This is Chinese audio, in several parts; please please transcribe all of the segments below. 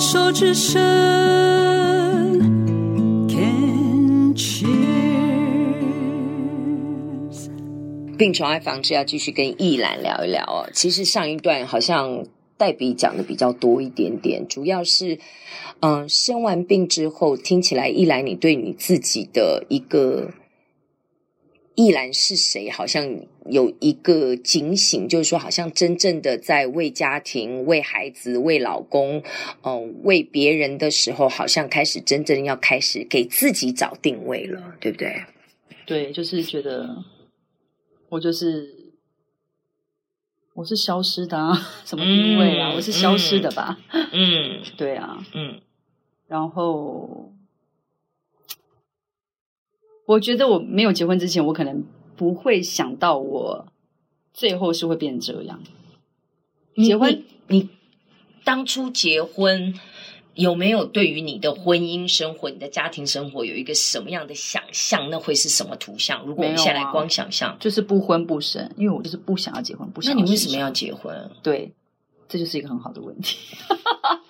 手之声，Can cheers。病虫害防治要继续跟奕兰聊一聊哦。其实上一段好像黛比讲的比较多一点点，主要是嗯、生完病之后，听起来奕兰你对你自己的一个。奕兰是谁？好像有一个警醒，就是说，好像真正的在为家庭、为孩子、为老公，嗯、呃，为别人的时候，好像开始真正要开始给自己找定位了，对不对？对，就是觉得我就是我是消失的啊，什么定位啊？嗯、我是消失的吧？嗯，对啊，嗯，然后。我觉得我没有结婚之前，我可能不会想到我最后是会变成这样。结婚，你，你当初结婚有没有对于你的婚姻生活、你的家庭生活有一个什么样的想象？那会是什么图像？如果我们现在来光想象，就是不婚不生，因为我就是不想要结婚，不想。那你为什么要结婚？对，这就是一个很好的问题。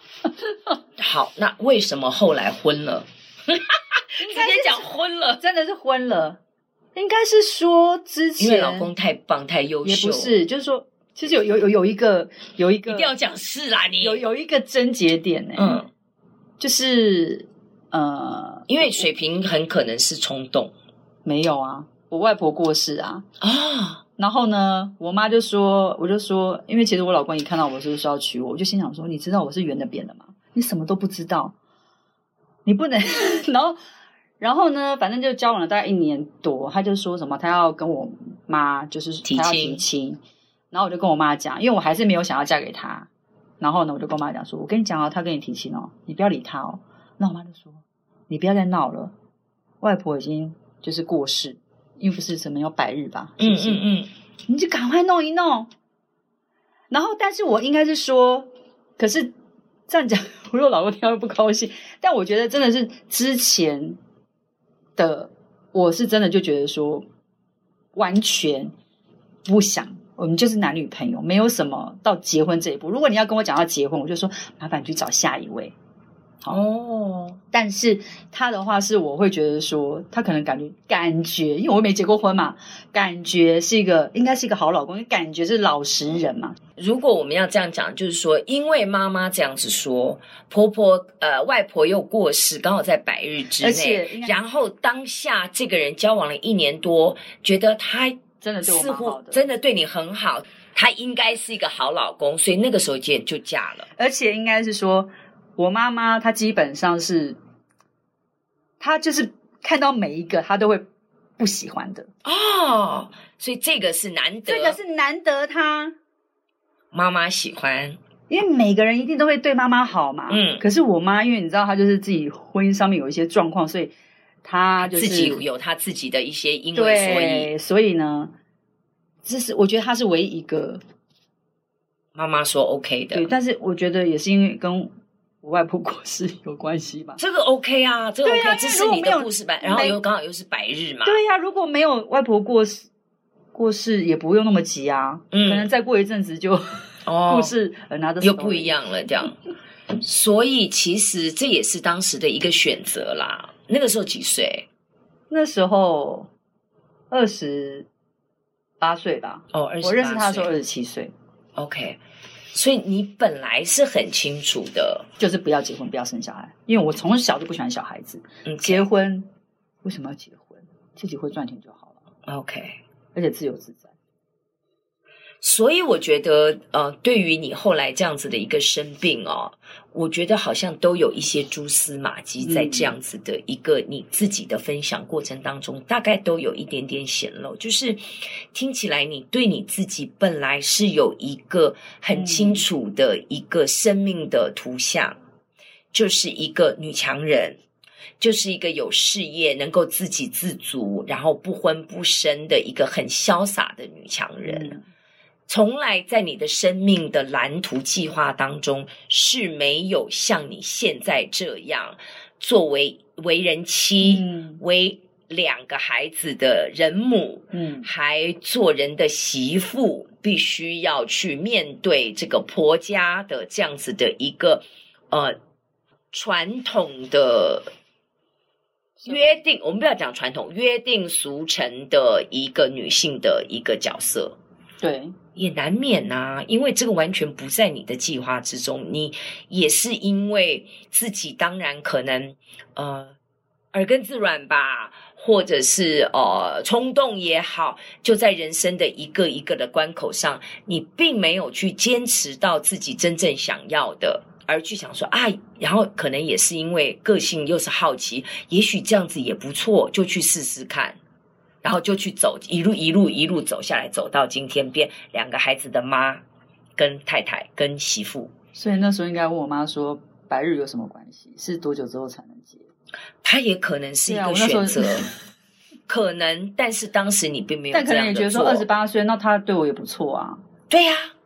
好，那为什么后来婚了？直接讲昏了，真的是昏了。应该是说之前，因为老公太棒太优秀，也不是，就是说，其实有有有有一个有一个，一定要讲是啦，你。有有一个症结点呢，嗯，就是呃，因为水瓶很可能是冲动，没有啊，我外婆过世啊。啊，然后呢，我妈就说，我就说，因为其实我老公一看到我是不是要娶我，我就心想说，你知道我是圆的扁的吗？你什么都不知道，你不能，然后。然后呢，反正就交往了大概一年多，他就说什么他要跟我妈就是提亲，提亲，然后我就跟我妈讲，因为我还是没有想要嫁给他。然后呢，我就跟我妈讲说，我跟你讲哦，他跟你提亲哦，你不要理他哦。那我妈就说，你不要再闹了，外婆已经就是过世，因为不是什么要百日吧？是不是？嗯嗯嗯，你就赶快弄一弄。然后，但是我应该是说，可是这样讲，我说老公听到不高兴。但我觉得真的是之前。的，我是真的就觉得说，完全不想，我们就是男女朋友，没有什么到结婚这一步。如果你要跟我讲到结婚，我就说麻烦你去找下一位。哦，但是他的话是，我会觉得说，他可能感觉感觉，因为我没结过婚嘛，感觉是一个应该是一个好老公，感觉是老实人嘛。如果我们要这样讲，就是说，因为妈妈这样子说，婆婆呃外婆又过世，刚好在百日之内，而且然后当下这个人交往了一年多，觉得他真的似乎真的对你很好，他应该是一个好老公，所以那个时候就就嫁了，而且应该是说。我妈妈她基本上是，她就是看到每一个她都会不喜欢的哦，所以这个是难得，这个是难得她妈妈喜欢，因为每个人一定都会对妈妈好嘛。嗯，可是我妈因为你知道她就是自己婚姻上面有一些状况，所以她就是自己有她自己的一些因为所以所以呢，这是我觉得她是唯一一个妈妈说 OK 的，对，但是我觉得也是因为跟。我外婆过世有关系吧？这个 OK 啊，这个 OK，啊，这是你的故事版，然后又刚好又是白日嘛。对呀、啊，如果没有外婆过世，过世也不用那么急啊。嗯，可能再过一阵子就哦，故事拿着又不一样了，这样。所以其实这也是当时的一个选择啦。那个时候几岁？那时候二十八岁吧。哦。我认识他的时候二十七岁。OK。所以你本来是很清楚的，就是不要结婚，不要生小孩，因为我从小就不喜欢小孩子。嗯，结婚为什么要结婚？自己会赚钱就好了。OK，而且自由自在。所以我觉得，呃，对于你后来这样子的一个生病哦，我觉得好像都有一些蛛丝马迹在这样子的一个你自己的分享过程当中，大概都有一点点显露。就是听起来，你对你自己本来是有一个很清楚的一个生命的图像，就是一个女强人，就是一个有事业、能够自给自足，然后不婚不生的一个很潇洒的女强人。从来在你的生命的蓝图计划当中是没有像你现在这样作为为人妻、嗯、为两个孩子的人母，嗯，还做人的媳妇，必须要去面对这个婆家的这样子的一个呃传统的约定，我们不要讲传统，约定俗成的一个女性的一个角色，对，也难免啊，因为这个完全不在你的计划之中，你也是因为自己当然可能呃耳根子软吧，或者是呃冲动也好，就在人生的一个一个的关口上，你并没有去坚持到自己真正想要的。而去想说啊，然后可能也是因为个性又是好奇，也许这样子也不错，就去试试看，然后就去走一路一路一路走下来，走到今天变两个孩子的妈，跟太太跟媳妇。所以那时候应该问我妈说，白日有什么关系？是多久之后才能结？她也可能是一个选择，可能，但是当时你并没有，但可能也觉得说二十八岁，那他对我也不错啊。对呀、啊。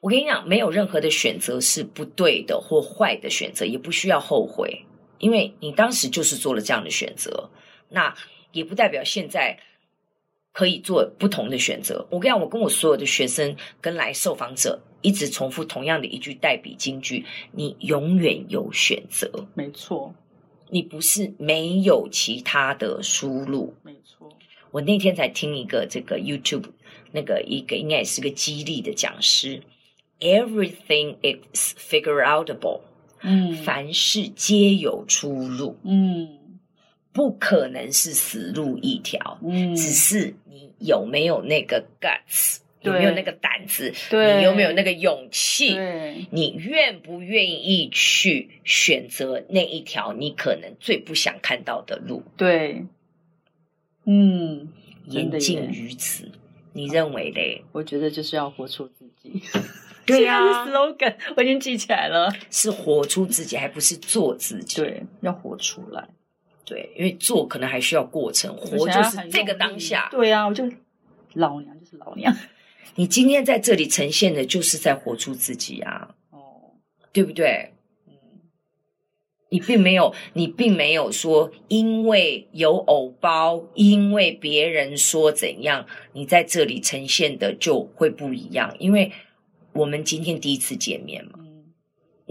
我跟你讲，没有任何的选择是不对的或坏的选择，也不需要后悔，因为你当时就是做了这样的选择，那也不代表现在可以做不同的选择。我跟你讲，我跟我所有的学生跟来受访者一直重复同样的一句代笔金句：你永远有选择。没错，你不是没有其他的输路。没错，我那天才听一个这个 YouTube 那个一个应该也是个激励的讲师。Everything is figure outable，嗯，凡事皆有出路，嗯，不可能是死路一条，嗯，只是你有没有那个 guts，有没有那个胆子，对，你有没有那个勇气，你愿不愿意去选择那一条你可能最不想看到的路？对，嗯，言尽于此，你认为嘞？我觉得就是要活出自己。对呀、啊、，slogan 我已经记起来了，是活出自己，还不是做自己。对，要活出来。对，因为做可能还需要过程，活就是这个当下。对呀、啊，我就老娘就是老娘。你今天在这里呈现的，就是在活出自己啊。哦，对不对？嗯，你并没有，你并没有说，因为有偶包，因为别人说怎样，你在这里呈现的就会不一样，因为。我们今天第一次见面嘛，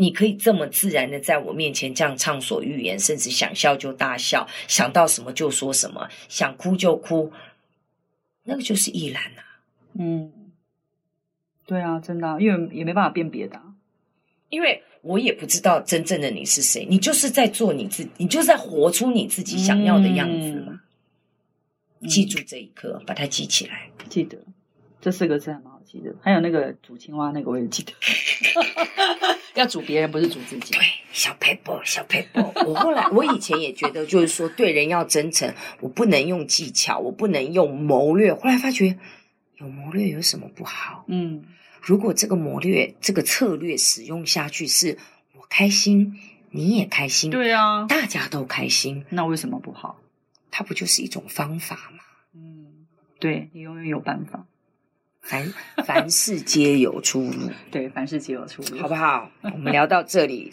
你可以这么自然的在我面前这样畅所欲言，甚至想笑就大笑，想到什么就说什么，想哭就哭，那个就是易兰呐。嗯，对啊，真的啊，因为也没办法辨别的啊，因为我也不知道真正的你是谁，你就是在做你自己，你就是在活出你自己想要的样子嘛。嗯，记住这一刻，把它记起来，记得这四个字还蛮好？记的还有那个煮青蛙那个我也记得，要煮别人不是煮自己。对，小 paper，小 paper。我后来我以前也觉得，就是说对人要真诚，我不能用技巧，我不能用谋略。后来发觉有谋略有什么不好？嗯，如果这个谋略这个策略使用下去，是我开心，你也开心，对啊，大家都开心，那为什么不好？它不就是一种方法吗？嗯，对，你永远有办法。凡凡事皆有出路，对，凡事皆有出路，好不好？我们聊到这里，